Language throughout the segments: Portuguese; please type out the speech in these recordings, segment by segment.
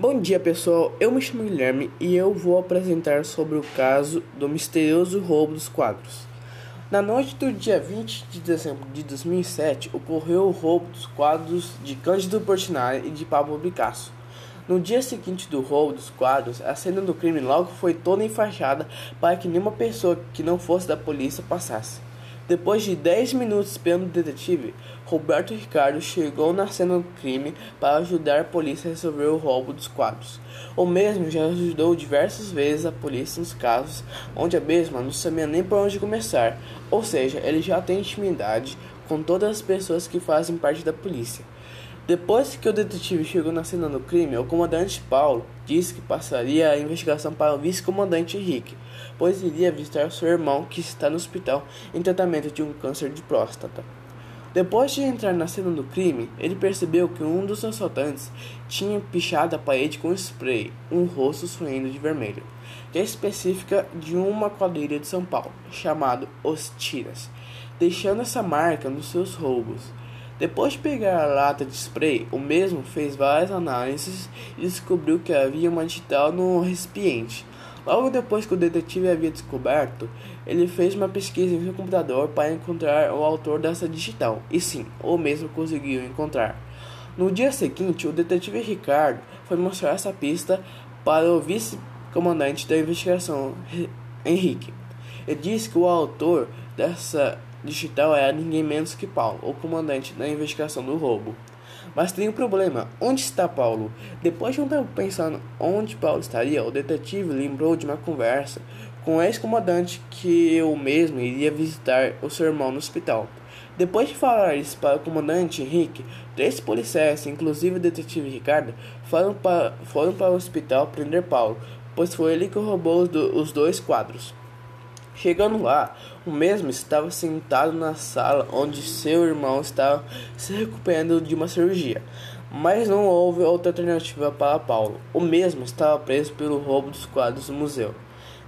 Bom dia pessoal, eu me chamo Guilherme e eu vou apresentar sobre o caso do misterioso roubo dos quadros. Na noite do dia 20 de dezembro de 2007 ocorreu o roubo dos quadros de Cândido Portinari e de Pablo Picasso. No dia seguinte do roubo dos quadros, a cena do crime logo foi toda enfaixada para que nenhuma pessoa que não fosse da polícia passasse. Depois de 10 minutos esperando o detetive, Roberto Ricardo chegou na cena do crime para ajudar a polícia a resolver o roubo dos quadros. O mesmo já ajudou diversas vezes a polícia nos casos onde a mesma não sabia nem por onde começar, ou seja, ele já tem intimidade com todas as pessoas que fazem parte da polícia. Depois que o detetive chegou na cena do crime, o comandante Paulo disse que passaria a investigação para o vice-comandante Henrique, pois iria visitar seu irmão que está no hospital em tratamento de um câncer de próstata. Depois de entrar na cena do crime, ele percebeu que um dos assaltantes tinha pichado a parede com spray, um rosto sorrindo de vermelho, que é específica de uma quadrilha de São Paulo, chamado Os Tiras, deixando essa marca nos seus roubos. Depois de pegar a lata de spray, o mesmo fez várias análises e descobriu que havia uma digital no recipiente. Logo depois que o detetive havia descoberto, ele fez uma pesquisa em seu computador para encontrar o autor dessa digital. E sim, o mesmo conseguiu encontrar. No dia seguinte, o detetive Ricardo foi mostrar essa pista para o vice-comandante da investigação, Henrique. Ele disse que o autor dessa digital era ninguém menos que Paulo, o comandante da investigação do roubo. Mas tem um problema: onde está Paulo? Depois de um tempo pensando onde Paulo estaria, o detetive lembrou de uma conversa com o ex-comandante que eu mesmo iria visitar o seu irmão no hospital. Depois de falar isso para o comandante Henrique, três policiais, inclusive o detetive Ricardo, foram para, foram para o hospital prender Paulo, pois foi ele que roubou os, do, os dois quadros. Chegando lá, o mesmo estava sentado na sala onde seu irmão estava se recuperando de uma cirurgia, mas não houve outra alternativa para Paulo. O mesmo estava preso pelo roubo dos quadros do museu.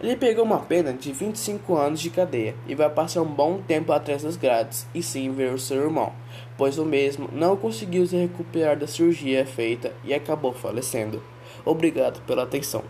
Ele pegou uma pena de 25 anos de cadeia e vai passar um bom tempo atrás das grades e sim ver o seu irmão, pois o mesmo não conseguiu se recuperar da cirurgia feita e acabou falecendo. Obrigado pela atenção.